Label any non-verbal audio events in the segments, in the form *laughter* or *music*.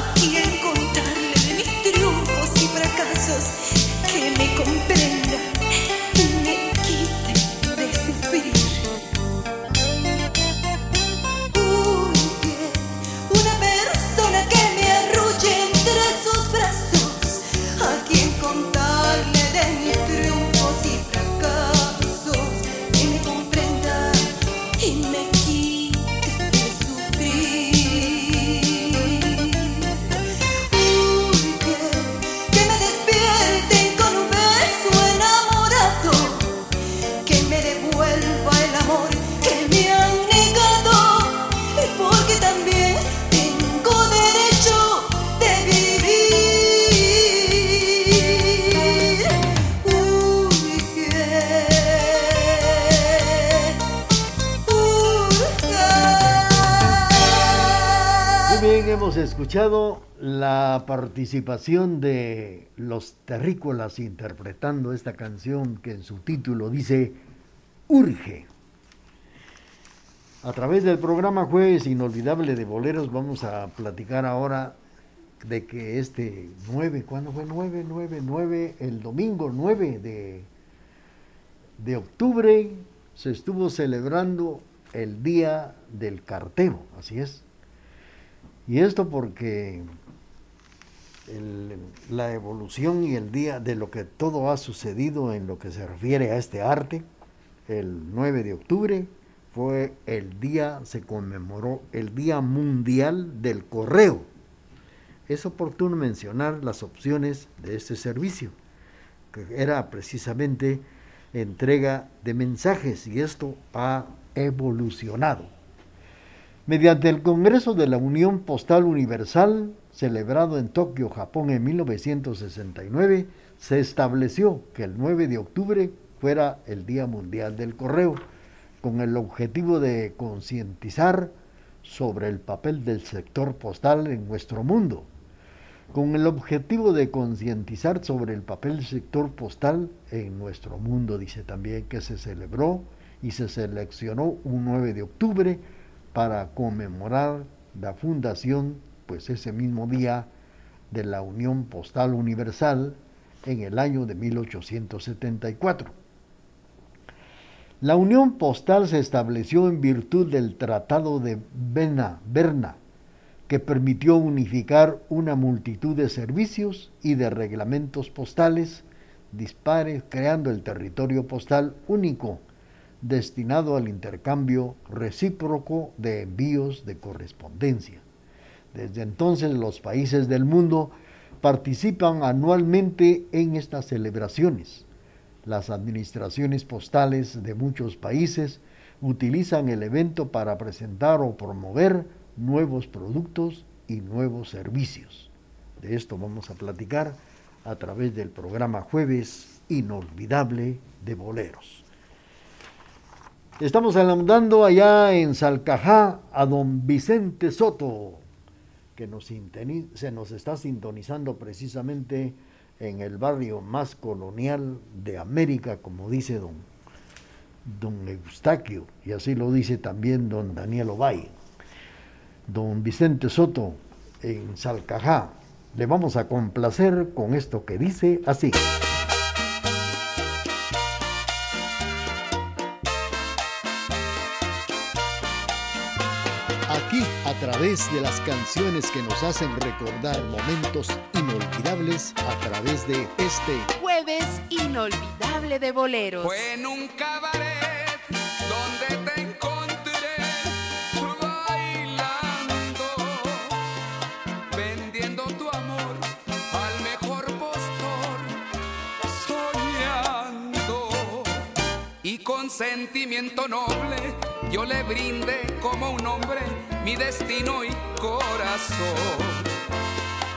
Escuchado participación de los terrícolas interpretando esta canción que en su título dice Urge. A través del programa Jueves Inolvidable de Boleros vamos a platicar ahora de que este 9, ¿cuándo fue 9? 9, 9, el domingo 9 de, de octubre se estuvo celebrando el Día del Cartero, así es. Y esto porque la evolución y el día de lo que todo ha sucedido en lo que se refiere a este arte, el 9 de octubre fue el día, se conmemoró el Día Mundial del Correo. Es oportuno mencionar las opciones de este servicio, que era precisamente entrega de mensajes y esto ha evolucionado mediante el Congreso de la Unión Postal Universal, celebrado en Tokio, Japón en 1969, se estableció que el 9 de octubre fuera el Día Mundial del Correo, con el objetivo de concientizar sobre el papel del sector postal en nuestro mundo. Con el objetivo de concientizar sobre el papel del sector postal en nuestro mundo, dice también que se celebró y se seleccionó un 9 de octubre para conmemorar la fundación, pues ese mismo día, de la Unión Postal Universal en el año de 1874. La Unión Postal se estableció en virtud del Tratado de Berna, Berna, que permitió unificar una multitud de servicios y de reglamentos postales dispares, creando el territorio postal único destinado al intercambio recíproco de envíos de correspondencia. Desde entonces los países del mundo participan anualmente en estas celebraciones. Las administraciones postales de muchos países utilizan el evento para presentar o promover nuevos productos y nuevos servicios. De esto vamos a platicar a través del programa Jueves inolvidable de boleros. Estamos saludando allá en Salcajá a don Vicente Soto, que nos se nos está sintonizando precisamente en el barrio más colonial de América, como dice don, don Eustaquio, y así lo dice también don Daniel Ovalle. Don Vicente Soto, en Salcajá, le vamos a complacer con esto que dice así. Través de las canciones que nos hacen recordar momentos inolvidables, a través de este jueves inolvidable de boleros. Fue en un cabaret donde te encontré bailando, vendiendo tu amor al mejor postor, soñando y con sentimiento noble yo le brinde como un hombre mi destino y corazón.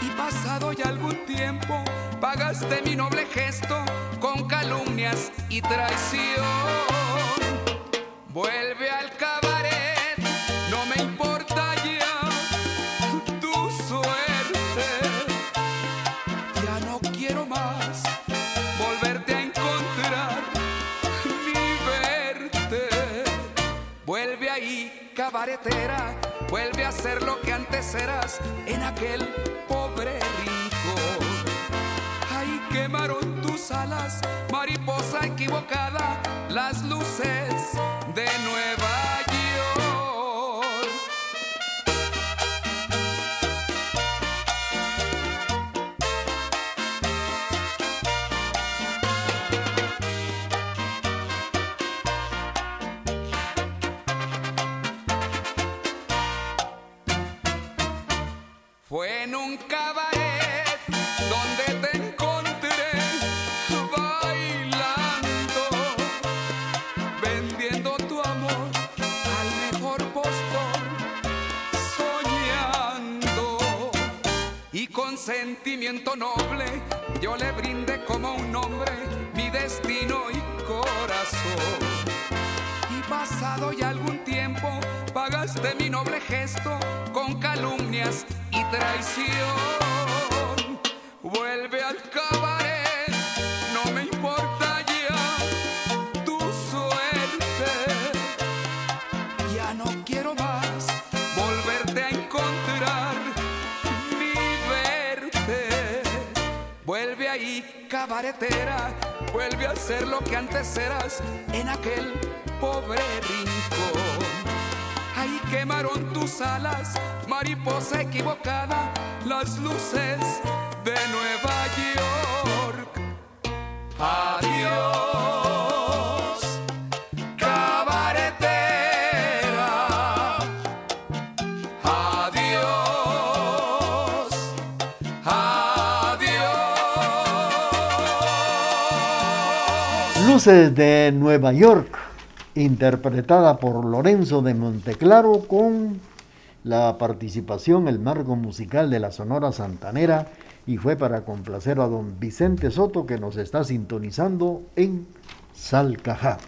Y pasado ya algún tiempo, pagaste mi noble gesto con calumnias y traición. Vuelve al cabaret, no me importa ya tu suerte. Ya no quiero más volverte a encontrar ni verte. Vuelve ahí, cabaretera Vuelve a ser lo que antes eras en aquel pobre rincón. Ahí quemaron tus alas, mariposa equivocada, las luces de Nueva yo le brindé como un hombre mi destino y corazón. Y pasado ya algún tiempo pagaste mi noble gesto con calumnias y traición. Vuelve a ser lo que antes eras en aquel pobre rincón. Ahí quemaron tus alas, mariposa equivocada, las luces de Nueva York. Luces de Nueva York interpretada por Lorenzo de Monteclaro con la participación, el marco musical de la Sonora Santanera y fue para complacer a don Vicente Soto que nos está sintonizando en Salcajá.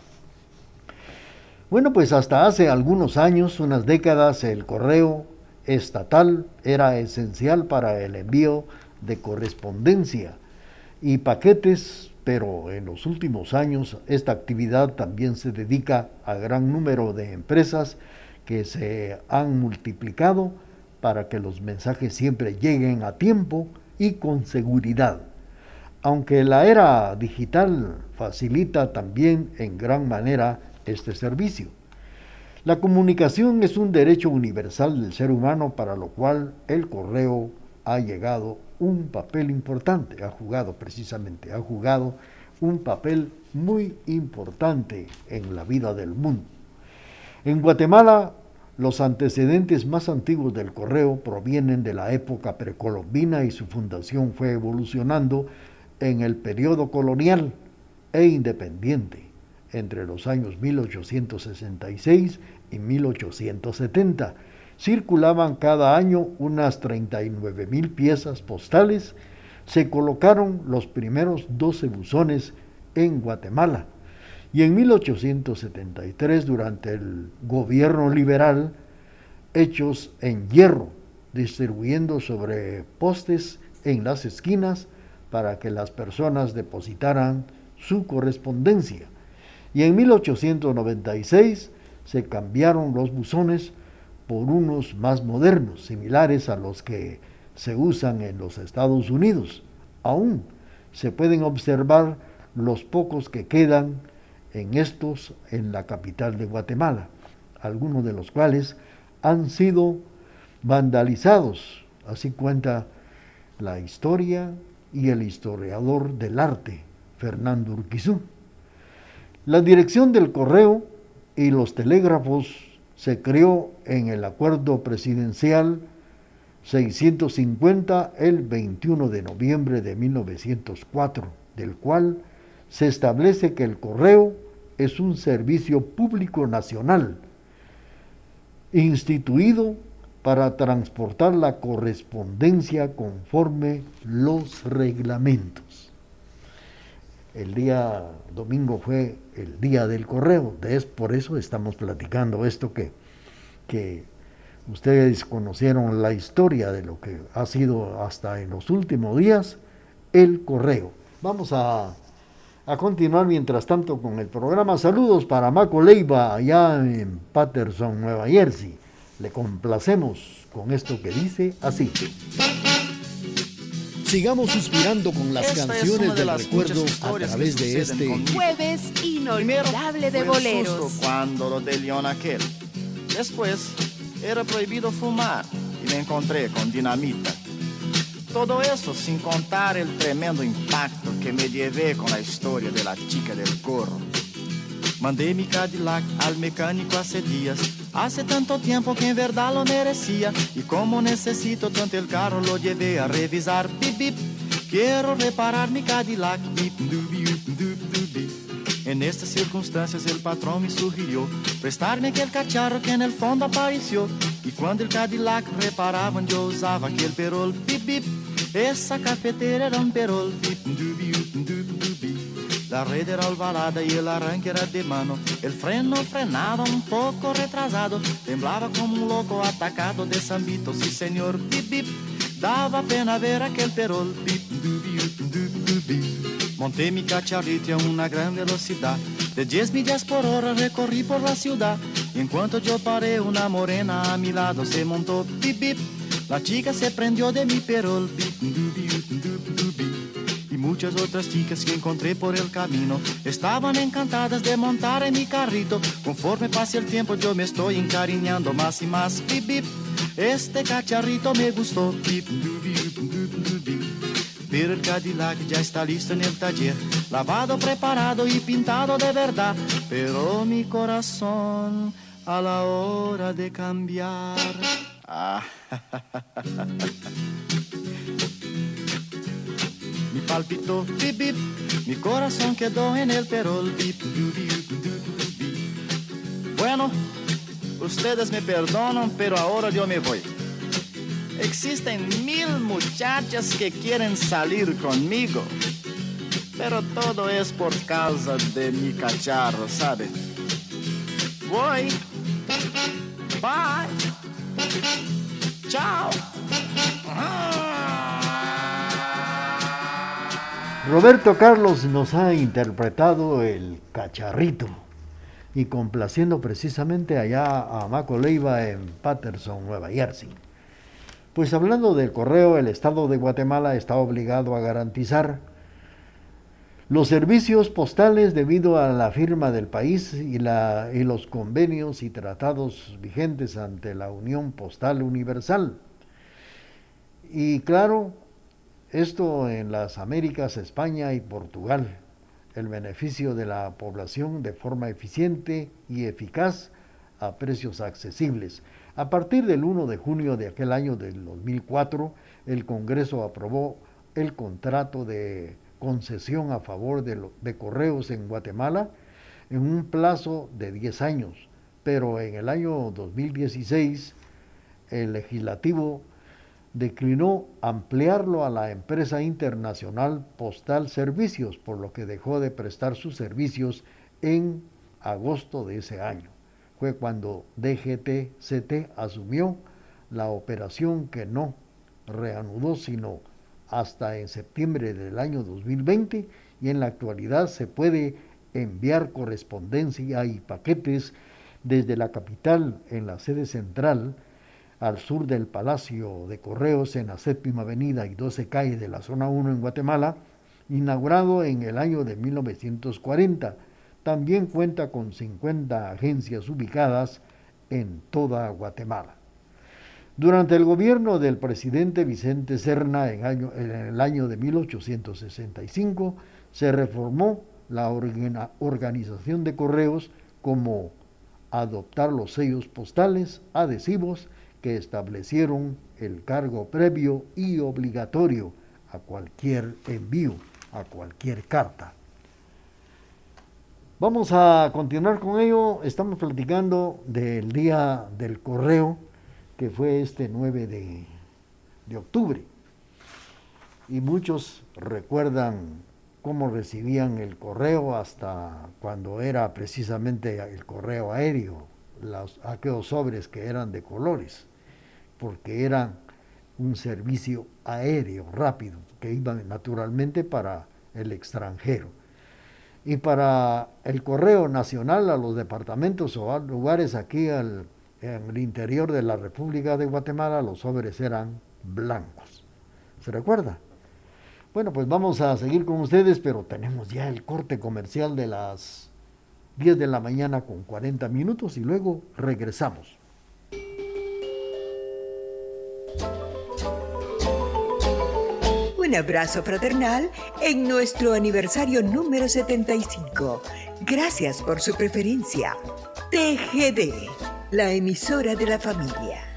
Bueno, pues hasta hace algunos años, unas décadas, el correo estatal era esencial para el envío de correspondencia y paquetes pero en los últimos años esta actividad también se dedica a gran número de empresas que se han multiplicado para que los mensajes siempre lleguen a tiempo y con seguridad. Aunque la era digital facilita también en gran manera este servicio. La comunicación es un derecho universal del ser humano para lo cual el correo ha llegado un papel importante, ha jugado precisamente, ha jugado un papel muy importante en la vida del mundo. En Guatemala, los antecedentes más antiguos del correo provienen de la época precolombina y su fundación fue evolucionando en el periodo colonial e independiente entre los años 1866 y 1870 circulaban cada año unas 39 mil piezas postales, se colocaron los primeros 12 buzones en Guatemala. Y en 1873, durante el gobierno liberal, hechos en hierro, distribuyendo sobre postes en las esquinas para que las personas depositaran su correspondencia. Y en 1896 se cambiaron los buzones por unos más modernos, similares a los que se usan en los Estados Unidos. Aún se pueden observar los pocos que quedan en estos en la capital de Guatemala, algunos de los cuales han sido vandalizados, así cuenta la historia y el historiador del arte, Fernando Urquizú. La dirección del correo y los telégrafos se creó en el acuerdo presidencial 650 el 21 de noviembre de 1904, del cual se establece que el correo es un servicio público nacional instituido para transportar la correspondencia conforme los reglamentos. El día domingo fue el día del correo, es por eso estamos platicando esto que, que ustedes conocieron la historia de lo que ha sido hasta en los últimos días el correo. Vamos a, a continuar mientras tanto con el programa. Saludos para Maco Leiva allá en Patterson, Nueva Jersey. Le complacemos con esto que dice así. Sigamos suspirando con las canciones de del recuerdo a través de este jueves inolvidable de boleros. Cuando lo de León aquel. Después era prohibido fumar y me encontré con dinamita. Todo eso sin contar el tremendo impacto que me llevé con la historia de la chica del corro. Mandé mi Cadillac al mecánico hace días Hace tanto tiempo que en verdad lo merecía y como necesito tanto el carro lo llevé a revisar. Bip, bip. Quiero reparar mi Cadillac. Bip, En estas circunstancias el patrón me sugirió prestarme aquel cacharro que en el fondo apareció. Y cuando el Cadillac reparaban yo usaba aquel perol. Bip, bip. Esa cafetera era un perol. Bip, la red era albalada y el arranque era de mano. El freno frenaba un poco retrasado. Temblaba como un loco atacado de Sambito. Sí, señor, bip, bip. Daba pena ver aquel perol. Bip, Monté mi cacharrito a una gran velocidad. De 10 millas por hora recorrí por la ciudad. Y en cuanto yo paré, una morena a mi lado se montó. Bip, bip. La chica se prendió de mi perol. Bip, muchas otras chicas que encontré por el camino estaban encantadas de montar en mi carrito. Conforme pase el tiempo yo me estoy encariñando más y más. Bip, bip. Este cacharrito me gustó. Bip, Pero el Cadillac ya está listo en el taller, lavado, preparado y pintado de verdad. Pero mi corazón a la hora de cambiar. Ah, *laughs* mi palpitó, bip, bip, mi corazón quedó en el perol, bip, Bueno, ustedes me perdonan, pero ahora yo me voy. Existen mil muchachas que quieren salir conmigo, pero todo es por causa de mi cacharro, ¿sabe? Voy. Roberto Carlos nos ha interpretado el cacharrito y complaciendo precisamente allá a Maco Leiva en Patterson, Nueva Jersey. Pues hablando del correo, el Estado de Guatemala está obligado a garantizar los servicios postales debido a la firma del país y, la, y los convenios y tratados vigentes ante la Unión Postal Universal. Y claro, esto en las Américas, España y Portugal. El beneficio de la población de forma eficiente y eficaz a precios accesibles. A partir del 1 de junio de aquel año del 2004, el Congreso aprobó el contrato de concesión a favor de, de, correos en Guatemala en un plazo de 10 años, pero en el año 2016 el legislativo declinó ampliarlo a la empresa internacional Postal Servicios, por lo que dejó de prestar sus servicios en agosto de ese año. Fue cuando DGTCT asumió la operación que no reanudó sino hasta en septiembre del año 2020 y en la actualidad se puede enviar correspondencia y paquetes desde la capital en la sede central al sur del Palacio de Correos en la séptima avenida y 12 calles de la zona 1 en Guatemala, inaugurado en el año de 1940. También cuenta con 50 agencias ubicadas en toda Guatemala. Durante el gobierno del presidente Vicente Serna en, en el año de 1865 se reformó la organización de correos como adoptar los sellos postales adhesivos que establecieron el cargo previo y obligatorio a cualquier envío, a cualquier carta. Vamos a continuar con ello. Estamos platicando del día del correo, que fue este 9 de, de octubre. Y muchos recuerdan cómo recibían el correo hasta cuando era precisamente el correo aéreo, los, aquellos sobres que eran de colores porque era un servicio aéreo rápido que iba naturalmente para el extranjero. Y para el correo nacional a los departamentos o a lugares aquí en el interior de la República de Guatemala, los sobres eran blancos. ¿Se recuerda? Bueno, pues vamos a seguir con ustedes, pero tenemos ya el corte comercial de las 10 de la mañana con 40 minutos y luego regresamos. Un abrazo fraternal en nuestro aniversario número 75. Gracias por su preferencia. TGD, la emisora de la familia.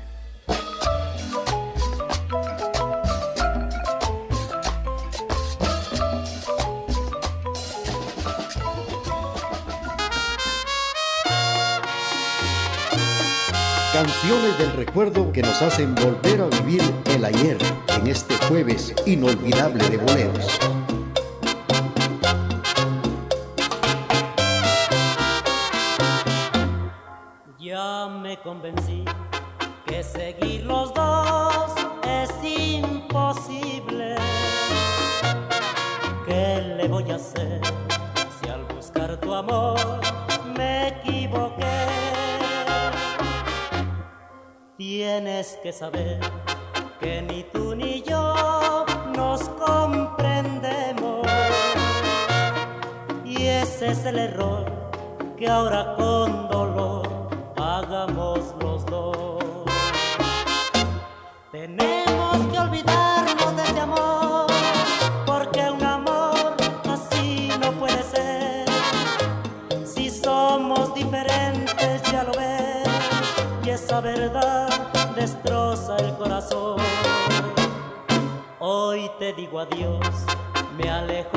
Canciones del recuerdo que nos hacen volver a vivir el ayer en este jueves inolvidable de boleros. Ya me convencí que saber que ni tú ni yo nos comprendemos. Y ese es el error que ahora con adiós, me alejo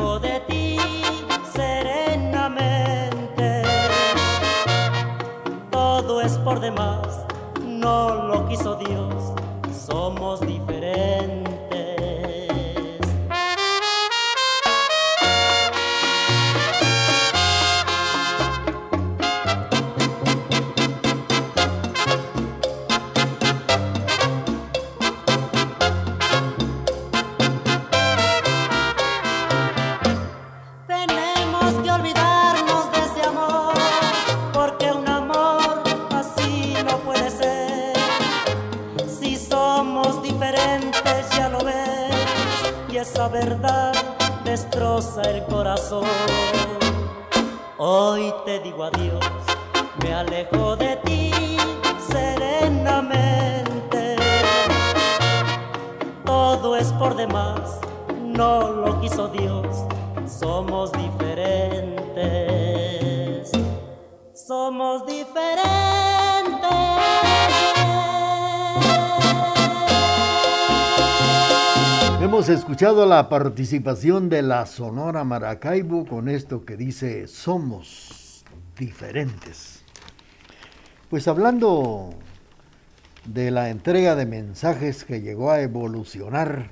verdad destroza el corazón. Hoy te digo adiós, me alejo de ti serenamente. Todo es por demás, no lo quiso Dios, somos diferentes. Somos diferentes. Hemos escuchado la participación de la Sonora Maracaibo con esto que dice somos diferentes. Pues hablando de la entrega de mensajes que llegó a evolucionar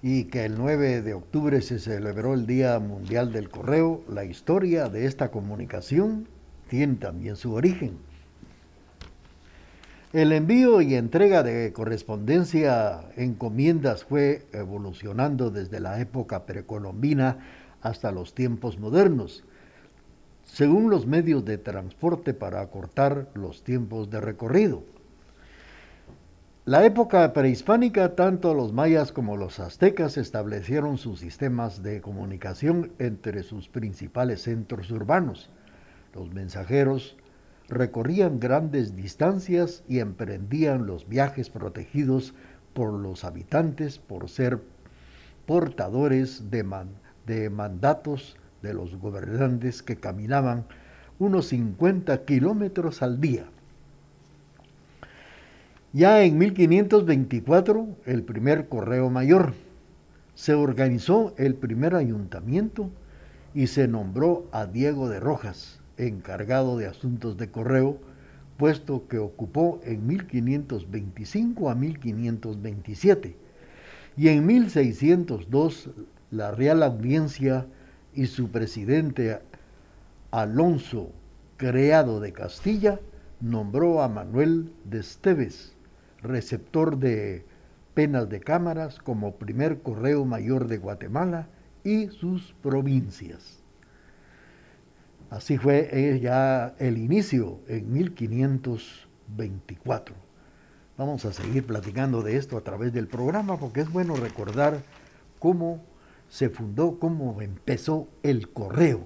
y que el 9 de octubre se celebró el Día Mundial del Correo, la historia de esta comunicación tiene también su origen. El envío y entrega de correspondencia encomiendas fue evolucionando desde la época precolombina hasta los tiempos modernos, según los medios de transporte para acortar los tiempos de recorrido. La época prehispánica, tanto los mayas como los aztecas establecieron sus sistemas de comunicación entre sus principales centros urbanos. Los mensajeros recorrían grandes distancias y emprendían los viajes protegidos por los habitantes por ser portadores de, mandatos de los gobernantes que caminaban unos 50 kilómetros al día. Ya en 1524, el primer correo mayor, se organizó el primer ayuntamiento y se nombró a Diego de Rojas, encargado de asuntos de correo, puesto que ocupó en 1525 a 1527. Y en 1602 la Real Audiencia y su presidente Alonso, creado de Castilla, nombró a Manuel de Esteves receptor de penas de cámaras como primer correo mayor de Guatemala y sus provincias. Así fue ya el inicio en 1524. Vamos a seguir platicando de esto a través del programa porque es bueno recordar cómo se fundó, cómo empezó el correo.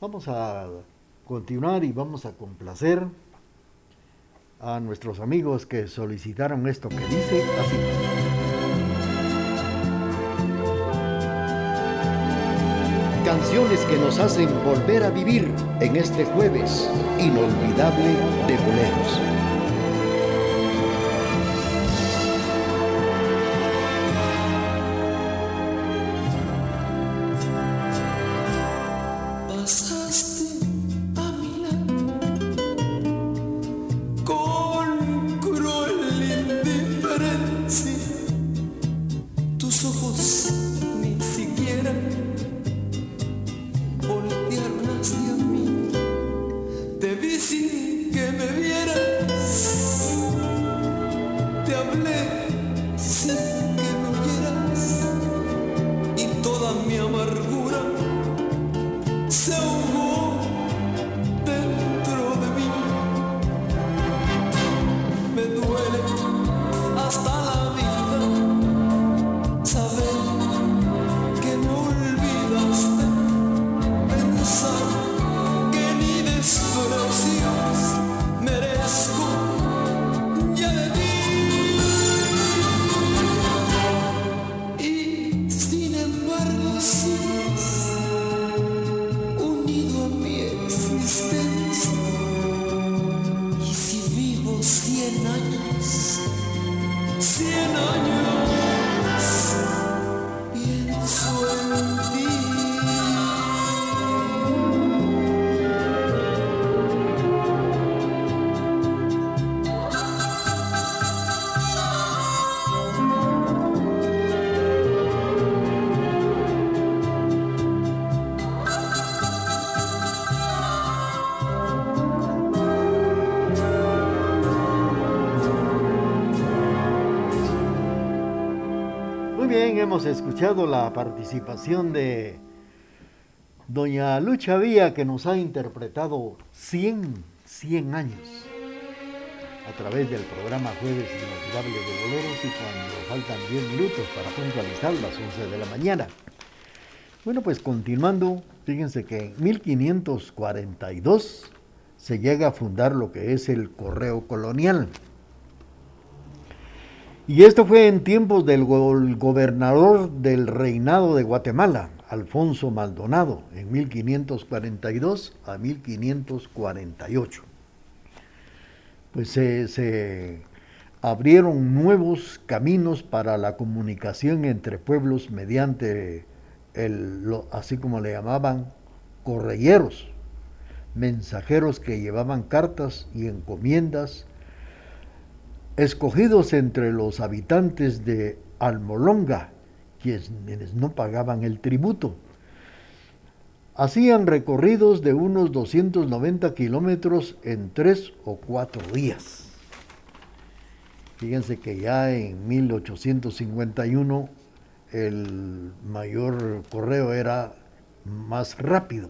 Vamos a continuar y vamos a complacer a nuestros amigos que solicitaron esto que dice así. Que nos hacen volver a vivir en este jueves inolvidable de boleros. se hemos escuchado la participación de doña Lucha Vía que nos ha interpretado 100, 100 años a través del programa Jueves Inolvidable de Boleros y cuando faltan 10 minutos para puntualizar las 11 de la mañana. Bueno, pues continuando, fíjense que en 1542 se llega a fundar lo que es el correo colonial. Y esto fue en tiempos del gobernador del reinado de Guatemala, Alfonso Maldonado, en 1542 a 1548. Pues se, abrieron nuevos caminos para la comunicación entre pueblos mediante el, así como le llamaban, correyeros, mensajeros que llevaban cartas y encomiendas escogidos entre los habitantes de Almolonga, quienes no pagaban el tributo. Hacían recorridos de unos 290 kilómetros en tres o cuatro días. Fíjense que ya en 1851 el mayor correo era más rápido.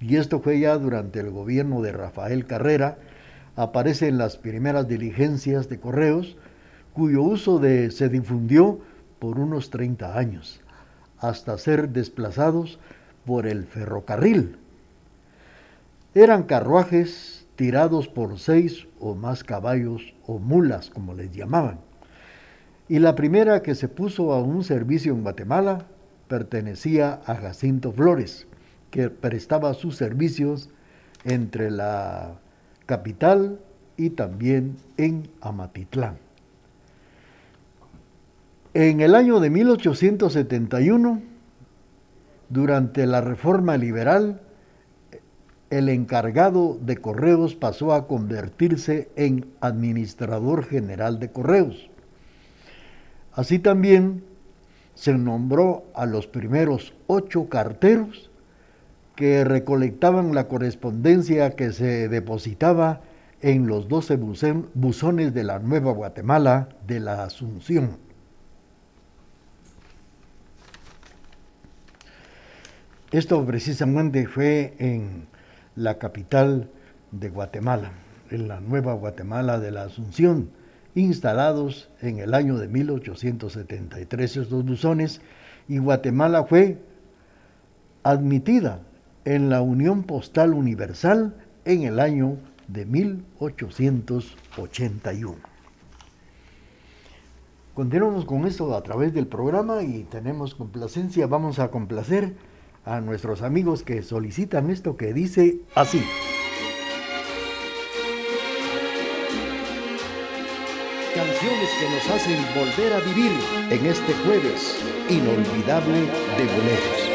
Y esto fue ya durante el gobierno de Rafael Carrera. Aparecen las primeras diligencias de correos, cuyo uso se difundió por unos 30 años, hasta ser desplazados por el ferrocarril. Eran carruajes tirados por seis o más caballos o mulas, como les llamaban. Y la primera que se puso a un servicio en Guatemala pertenecía a Jacinto Flores, que prestaba sus servicios entre la capital y también en Amatitlán. En el año de 1871, durante la reforma liberal, el encargado de correos pasó a convertirse en administrador general de correos. Así también se nombró a los primeros ocho carteros que recolectaban la correspondencia que se depositaba en los doce buzones de la Nueva Guatemala de la Asunción. Esto precisamente fue en la capital de Guatemala, en la Nueva Guatemala de la Asunción, instalados en el año de 1873 estos buzones, y Guatemala fue admitida en la Unión Postal Universal en el año de 1881. Continuamos con esto a través del programa y tenemos complacencia. Vamos a complacer a nuestros amigos que solicitan esto que dice así. Canciones que nos hacen volver a vivir en este jueves inolvidable de boleros.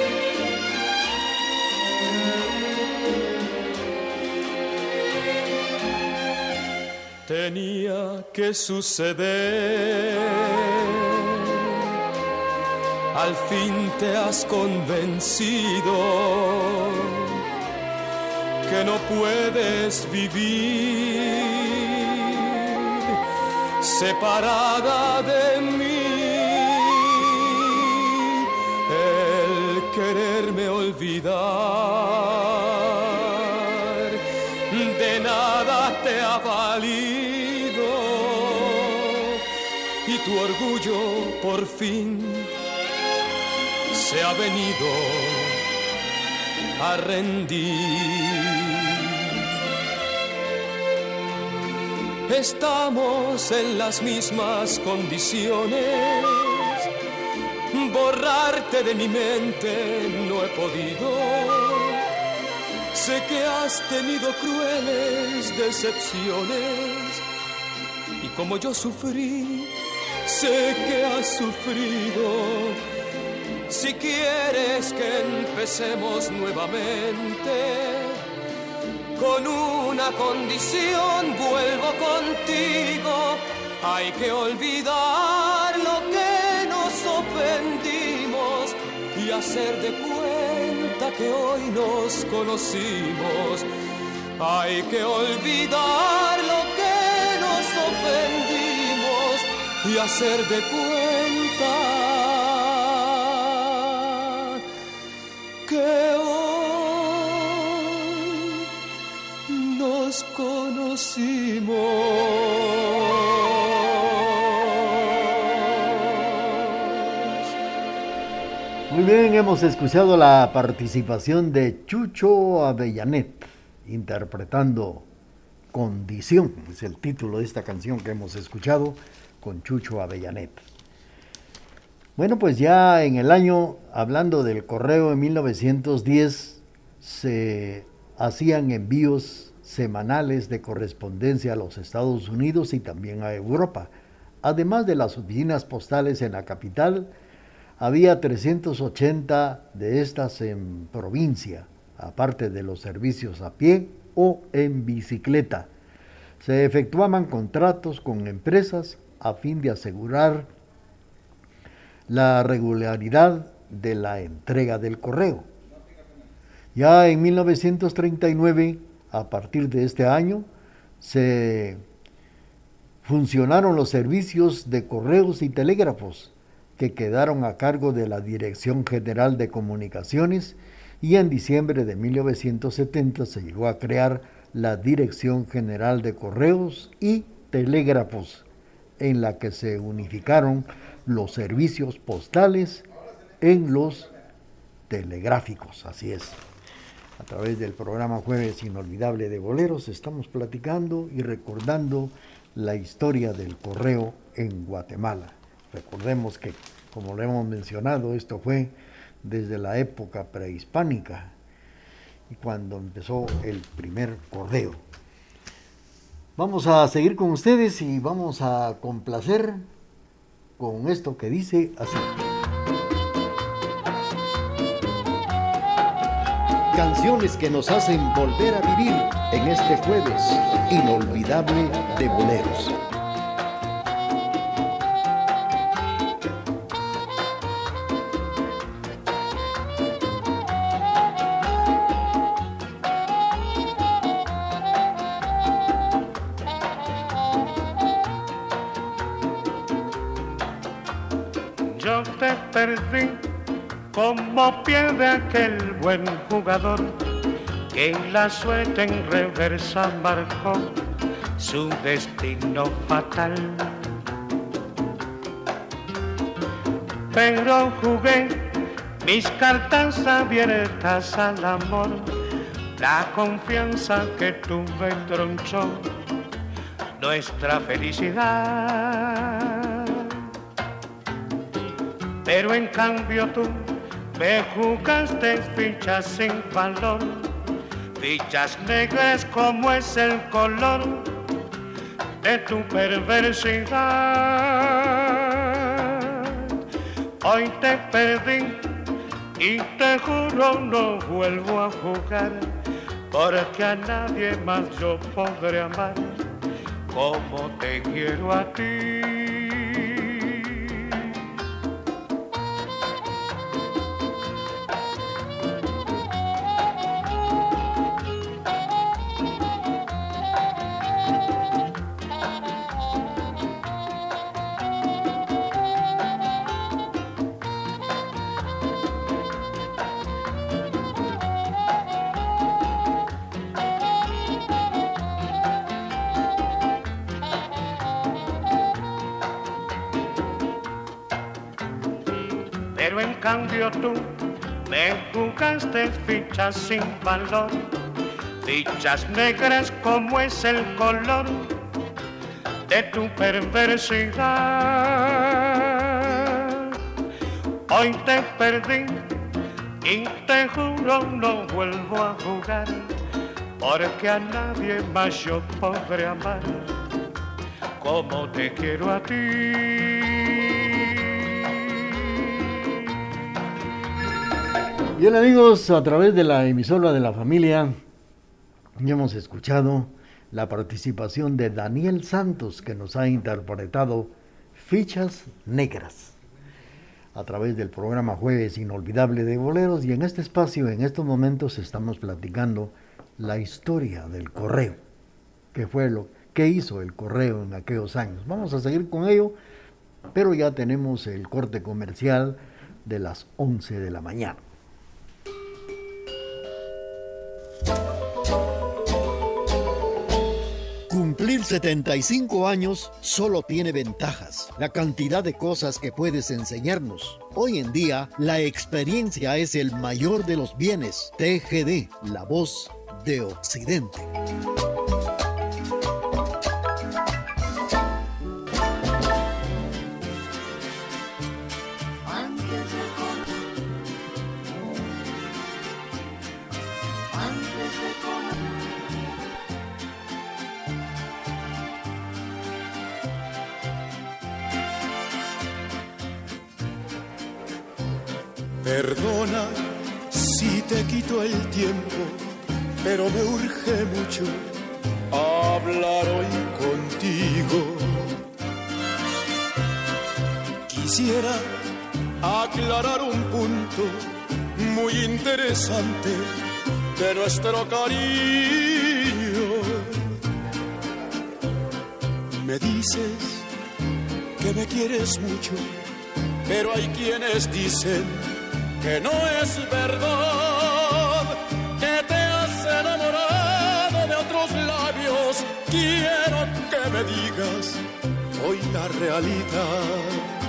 Que suceder al fin te has convencido que no puedes vivir separada de mí. El quererme olvidar orgullo por fin se ha venido a rendir. Estamos en las mismas condiciones. Borrarte de mi mente no he podido. Sé que has tenido crueles decepciones. Y como yo sufrí, sé que has sufrido si quieres que empecemos nuevamente, con una condición vuelvo contigo. Hay que olvidar lo que nos ofendimos y hacer de cuenta que hoy nos conocimos. Hay que olvidar lo y hacer de cuenta que hoy nos conocimos. Muy bien, hemos escuchado la participación de Chucho Avellanet interpretando Condición, es el título de esta canción que hemos escuchado con Chucho Avellanet. Bueno, pues ya en el año, hablando del correo en 1910, se hacían envíos semanales de correspondencia a los Estados Unidos y también a Europa. Además de las oficinas postales en la capital, había 380 de estas en provincia, aparte de los servicios a pie o en bicicleta. se efectuaban contratos con empresas a fin de asegurar la regularidad de la entrega del correo. Ya en 1939, a partir de este año, se funcionaron los servicios de correos y telégrafos que quedaron a cargo de la Dirección General de Comunicaciones y en diciembre de 1970 se llegó a crear la Dirección General de Correos y Telégrafos, en la que se unificaron los servicios postales en los telegráficos, así es. A través del programa Jueves Inolvidable de Boleros estamos platicando y recordando la historia del correo en Guatemala. Recordemos que, como lo hemos mencionado, esto fue desde la época prehispánica y cuando empezó el primer correo. Vamos a seguir con ustedes y vamos a complacer con esto que dice así. Canciones que nos hacen volver a vivir en este jueves inolvidable de boleros. Perdí como pierde aquel buen jugador que la suerte en reversa marcó su destino fatal. Pero jugué mis cartas abiertas al amor, la confianza que tú me tronchó, nuestra felicidad. Pero en cambio tú me jugaste fichas sin valor, fichas negras como es el color de tu perversidad. Hoy te perdí y te juro no vuelvo a jugar, porque a nadie más yo podré amar como te quiero a ti. Pero en cambio tú me jugaste fichas sin valor, fichas negras como es el color de tu perversidad. Hoy te perdí y te juro no vuelvo a jugar, porque a nadie más yo podré amar como te quiero a ti. Bien amigos, a través de la emisora de la familia ya hemos escuchado la participación de Daniel Santos que nos ha interpretado Fichas Negras a través del programa Jueves Inolvidable de Boleros y en este espacio, en estos momentos estamos platicando la historia del correo, que fue lo que hizo el correo en aquellos años. Vamos a seguir con ello, pero ya tenemos el corte comercial de las 11 de la mañana. Cumplir 75 años solo tiene ventajas. La cantidad de cosas que puedes enseñarnos. Hoy en día, la experiencia es el mayor de los bienes. TGD, la voz de Occidente. Perdona si te quito el tiempo, pero me urge mucho hablar hoy contigo. Quisiera aclarar un punto muy interesante de nuestro cariño. Me dices que me quieres mucho, pero hay quienes dicen que no es verdad, que te has enamorado de otros labios. Quiero que me digas hoy la realidad.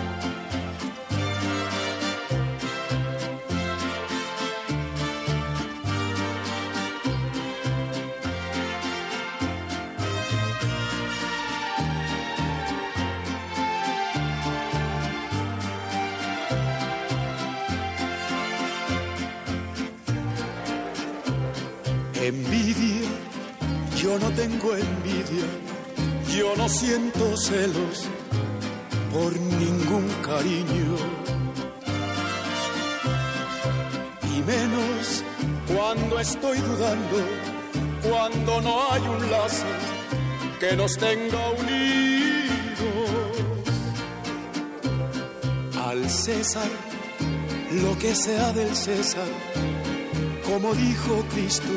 Siento celos por ningún cariño. Y menos cuando estoy dudando, cuando no hay un lazo que nos tenga unidos. Al César, lo que sea del César, como dijo Cristo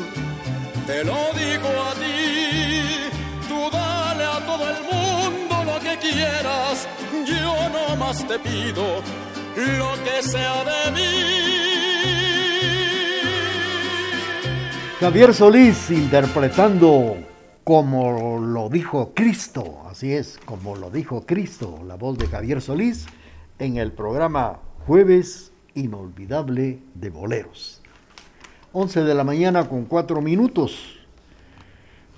te lo digo a ti, todo el mundo lo que quieras, yo no más te pido lo que sea de mí. Javier Solís interpretando como lo dijo Cristo, así es, como lo dijo Cristo, la voz de Javier Solís en el programa Jueves Inolvidable de Boleros. 11 de la mañana con 4 minutos.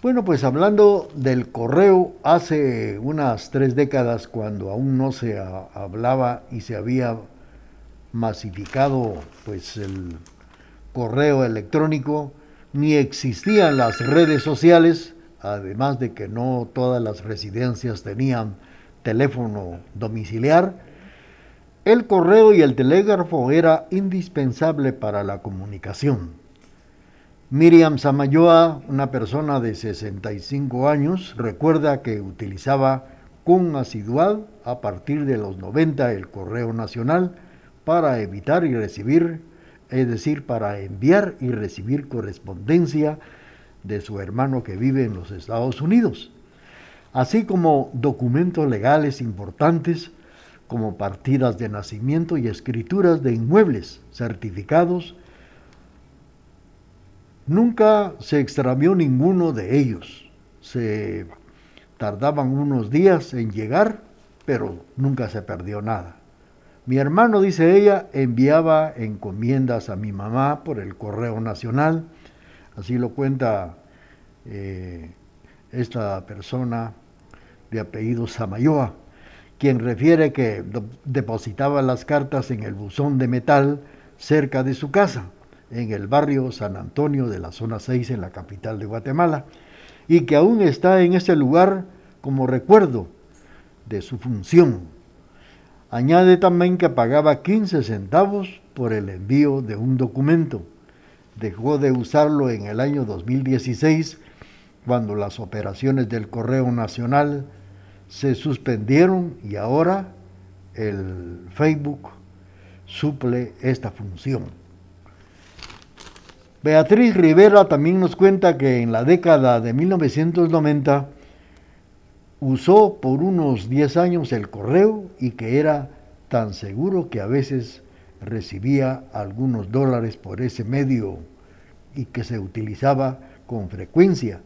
Bueno, pues hablando del correo, hace unas tres décadas, cuando aún no se hablaba y se había masificado pues el correo electrónico, ni existían las redes sociales, además de que no todas las residencias tenían teléfono domiciliar, el correo y el telégrafo era indispensable para la comunicación. Miriam Samayoa, una persona de 65 años, recuerda que utilizaba con asiduidad a partir de los 90 el correo nacional para evitar y recibir, es decir, para enviar y recibir correspondencia de su hermano que vive en los Estados Unidos, así como documentos legales importantes como partidas de nacimiento y escrituras de inmuebles, certificados, Nunca se extravió ninguno de ellos. Se tardaban unos días en llegar, pero nunca se perdió nada. Mi hermano, dice ella, enviaba encomiendas a mi mamá por el correo nacional, así lo cuenta eh, esta persona de apellido Samayoa, quien refiere que depositaba las cartas en el buzón de metal cerca de su casa en el barrio San Antonio de la zona 6 en la capital de Guatemala y que aún está en ese lugar como recuerdo de su función. Añade también que pagaba 15 centavos por el envío de un documento. Dejó de usarlo en el año 2016 cuando las operaciones del Correo Nacional se suspendieron y ahora el Facebook suple esta función. Beatriz Rivera también nos cuenta que en la década de 1990 usó por unos 10 años el correo y que era tan seguro que a veces recibía algunos dólares por ese medio y que se utilizaba con frecuencia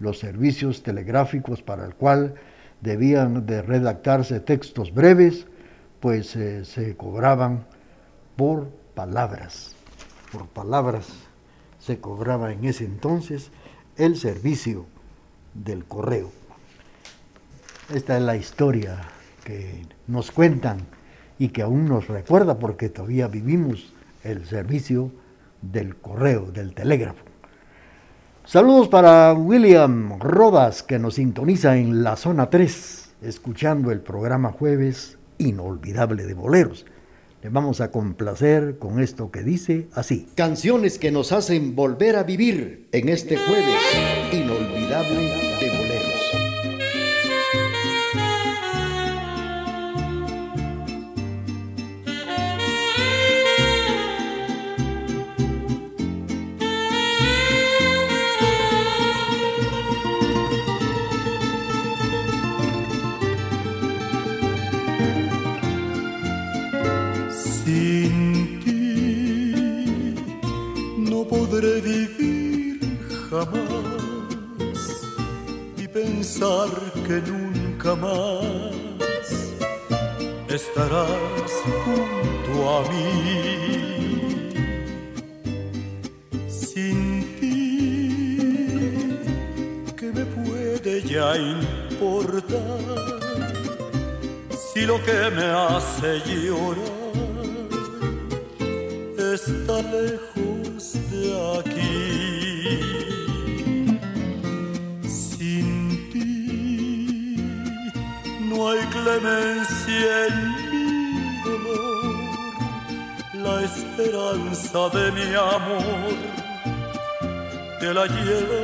los servicios telegráficos para el cual debían de redactarse textos breves, pues eh, se cobraban por palabras, por palabras se cobraba en ese entonces el servicio del correo. Esta es la historia que nos cuentan y que aún nos recuerda porque todavía vivimos el servicio del correo, del telégrafo. Saludos para William Rodas que nos sintoniza en la zona 3, escuchando el programa jueves inolvidable de boleros. Vamos a complacer con esto que dice así. Canciones que nos hacen volver a vivir en este jueves inolvidable de que me hace llorar está lejos de aquí. Sin ti no hay clemencia en mi dolor, la esperanza de mi amor te la llevo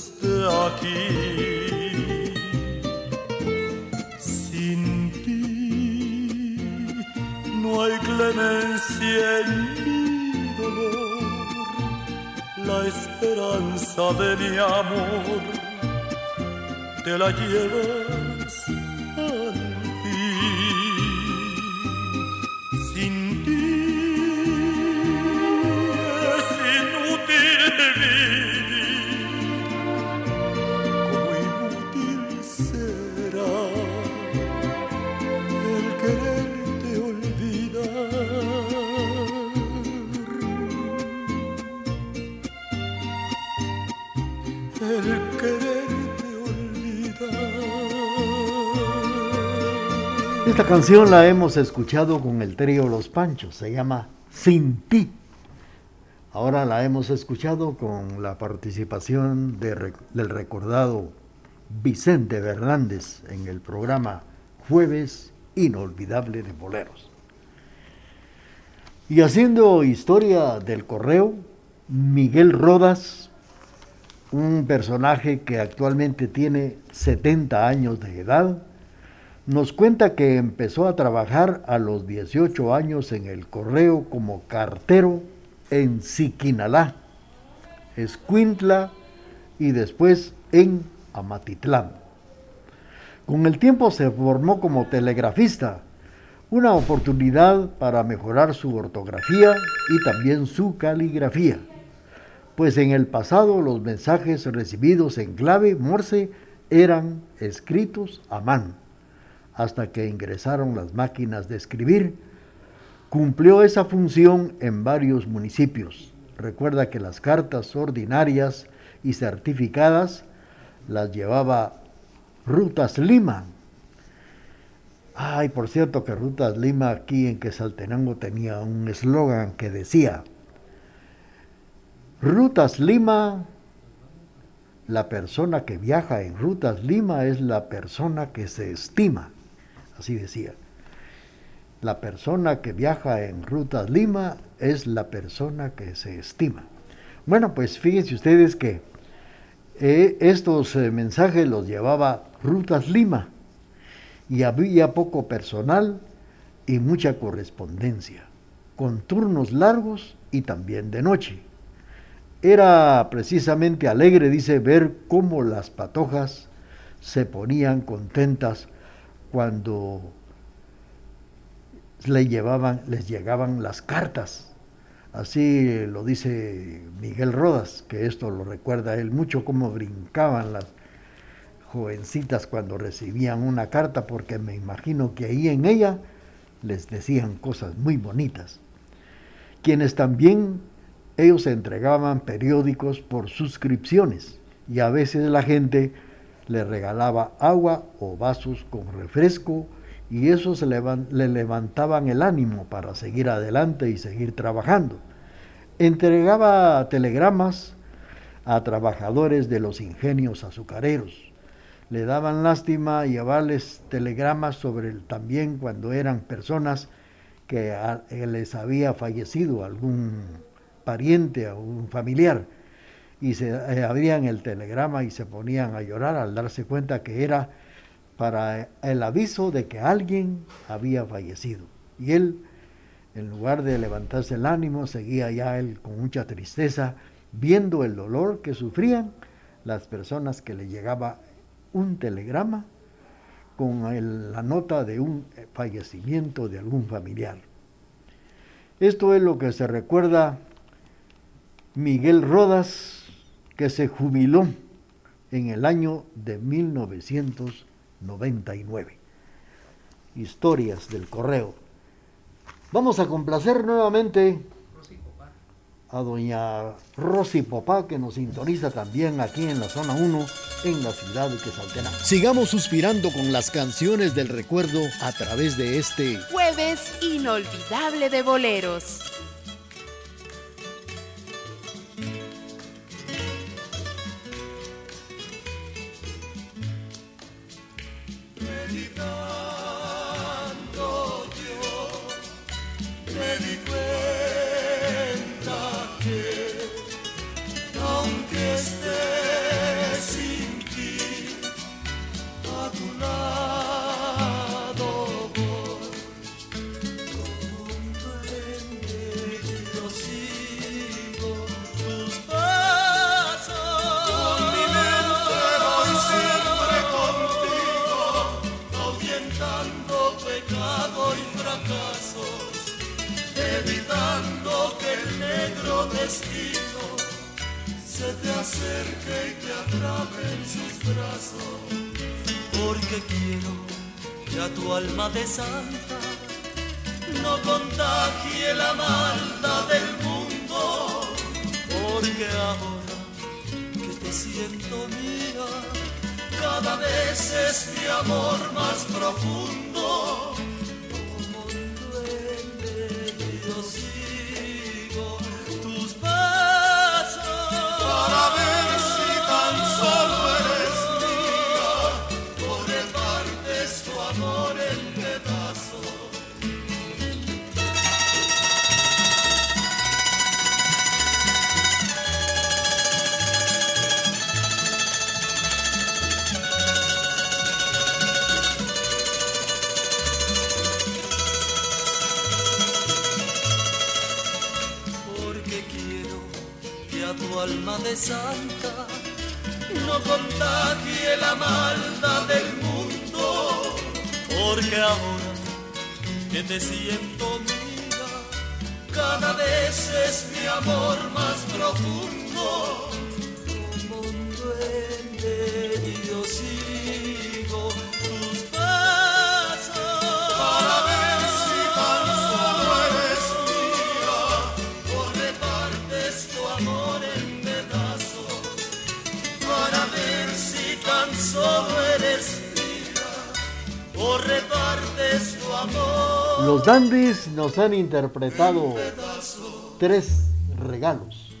aquí. Sin ti no hay clemencia en mi dolor, la esperanza de mi amor te la llevas canción la hemos escuchado con el trío Los Panchos, se llama Sin ti. Ahora la hemos escuchado con la participación del recordado Vicente Fernández en el programa Jueves Inolvidable de Boleros. Y haciendo historia del correo, Miguel Rodas, un personaje que actualmente tiene 70 años de edad, nos cuenta que empezó a trabajar a los 18 años en el correo como cartero en Siquinalá, Escuintla y después en Amatitlán. Con el tiempo se formó como telegrafista, una oportunidad para mejorar su ortografía y también su caligrafía, pues en el pasado los mensajes recibidos en clave Morse eran escritos a mano hasta que ingresaron las máquinas de escribir, cumplió esa función en varios municipios. Recuerda que las cartas ordinarias y certificadas las llevaba Rutas Lima. Ay, por cierto que Rutas Lima aquí en Quesaltenango tenía un eslogan que decía, Rutas Lima, la persona que viaja en Rutas Lima es la persona que se estima así decía. La persona que viaja en Rutas Lima es la persona que se estima. Bueno, pues fíjense ustedes que eh, estos eh, mensajes los llevaba Rutas Lima y había poco personal y mucha correspondencia, con turnos largos y también de noche. Era precisamente alegre, dice, ver cómo las patojas se ponían contentas cuando le llevaban, les llegaban las cartas. Así lo dice Miguel Rodas, que esto lo recuerda él mucho, cómo brincaban las jovencitas cuando recibían una carta, porque me imagino que ahí en ella les decían cosas muy bonitas. Quienes también ellos entregaban periódicos por suscripciones y a veces la gente le regalaba agua o vasos con refresco y eso se le levantaban el ánimo para seguir adelante y seguir trabajando. Entregaba telegramas a trabajadores de los ingenios azucareros. Le daban lástima llevarles telegramas sobre el, también cuando eran personas que les había fallecido algún pariente o un familiar y se eh, abrían el telegrama y se ponían a llorar al darse cuenta que era para el aviso de que alguien había fallecido. Y él, en lugar de levantarse el ánimo, seguía ya él con mucha tristeza, viendo el dolor que sufrían las personas que le llegaba un telegrama con la nota de un fallecimiento de algún familiar. Esto es lo que se recuerda Miguel Rodas, que se jubiló en el año de 1999. Historias del correo. Vamos a complacer nuevamente a doña Rosy Popá, que nos sintoniza también aquí en la zona 1, en la ciudad de Quesaltenango. Sigamos suspirando con las canciones del recuerdo a través de este jueves inolvidable de boleros. Santa no contagie la maldad del mundo, porque ahora que te siento mía, cada vez es mi amor más profundo. Los dandies nos han interpretado tres regalos.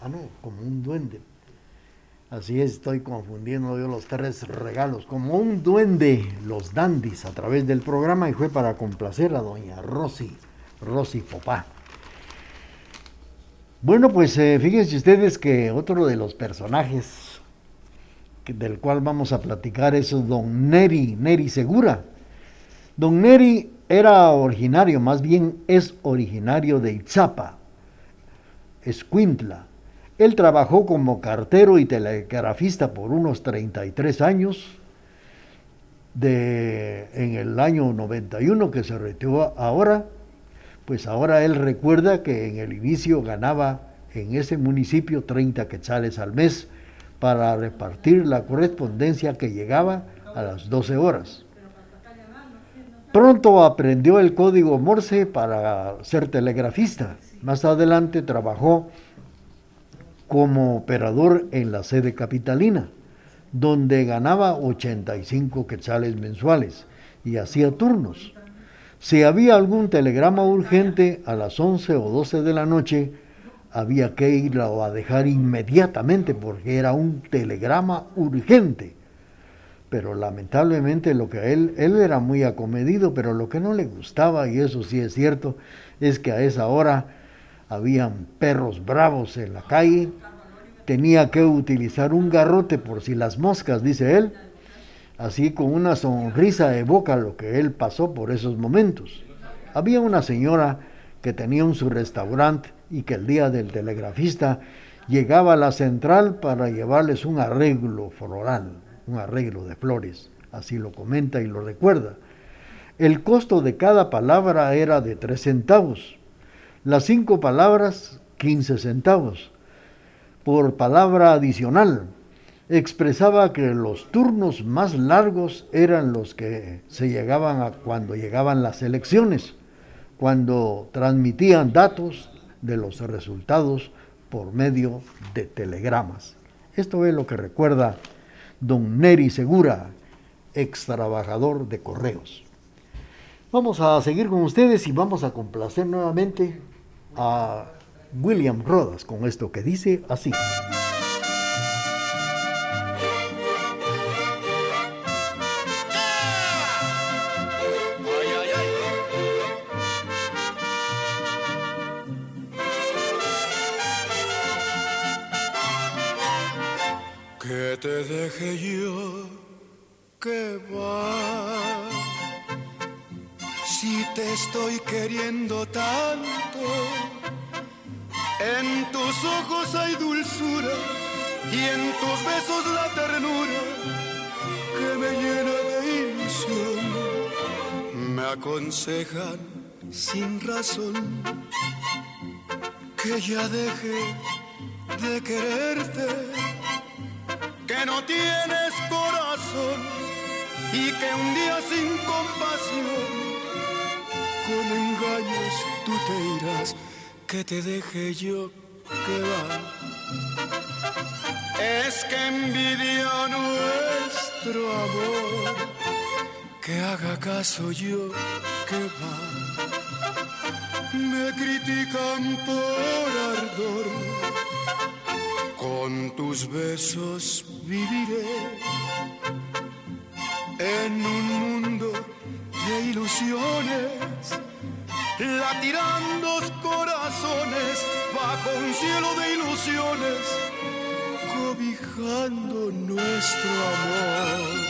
Ah, no, como un duende. Así es, estoy confundiendo yo los tres regalos. Como un duende, los dandies a través del programa y fue para complacer a doña Rosy, Rosy Popá. Bueno, pues eh, fíjense ustedes que otro de los personajes del cual vamos a platicar es don Neri, Neri Segura. Don Neri era originario, más bien es originario de Itzapa, Escuintla. Él trabajó como cartero y telegrafista por unos 33 años. De, en el año 91 que se retiró ahora, pues ahora él recuerda que en el inicio ganaba en ese municipio 30 quetzales al mes para repartir la correspondencia que llegaba a las 12 horas. Pronto aprendió el código Morse para ser telegrafista. Más adelante trabajó como operador en la sede capitalina, donde ganaba 85 quetzales mensuales y hacía turnos. Si había algún telegrama urgente a las 11 o 12 de la noche, había que irlo a dejar inmediatamente porque era un telegrama urgente. Pero lamentablemente lo que él, él era muy acomedido, pero lo que no le gustaba, y eso sí es cierto, es que a esa hora habían perros bravos en la calle, tenía que utilizar un garrote por si las moscas, dice él, así con una sonrisa evoca lo que él pasó por esos momentos. Había una señora que tenía un su restaurante y que el día del telegrafista llegaba a la central para llevarles un arreglo floral, un arreglo de flores, así lo comenta y lo recuerda. El costo de cada palabra era de tres centavos las cinco palabras 15 centavos por palabra adicional. Expresaba que los turnos más largos eran los que se llegaban a cuando llegaban las elecciones, cuando transmitían datos de los resultados por medio de telegramas. Esto es lo que recuerda don Neri Segura, ex trabajador de correos. Vamos a seguir con ustedes y vamos a complacer nuevamente a William Rodas con esto que dice así. Aconsejan sin razón que ya deje de quererte, que no tienes corazón y que un día sin compasión con engaños tú te irás que te deje yo que. Es que envidia nuestro amor, que haga caso yo que va. Me critican por ardor, con tus besos viviré en un mundo de ilusiones latirán dos corazones bajo un cielo de ilusiones, cobijando nuestro amor.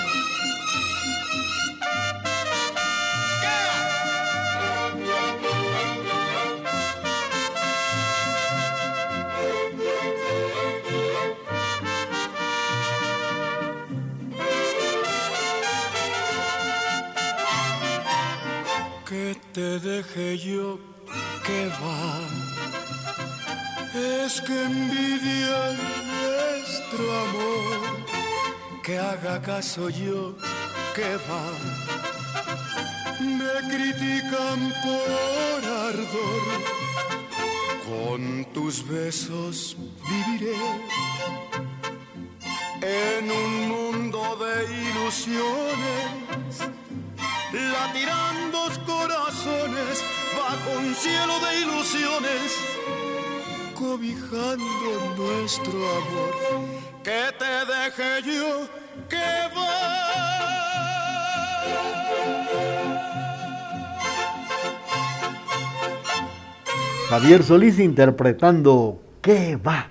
Yo que va. Es que envidia nuestro amor, que haga caso yo que va. Me critican por ardor, con tus besos viviré en un mundo de ilusiones latirán corazones bajo un cielo de ilusiones, cobijando nuestro amor. Que te deje yo que va. Javier Solís interpretando ¿Qué va?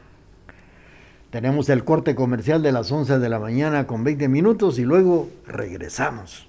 Tenemos el corte comercial de las 11 de la mañana con 20 minutos y luego regresamos.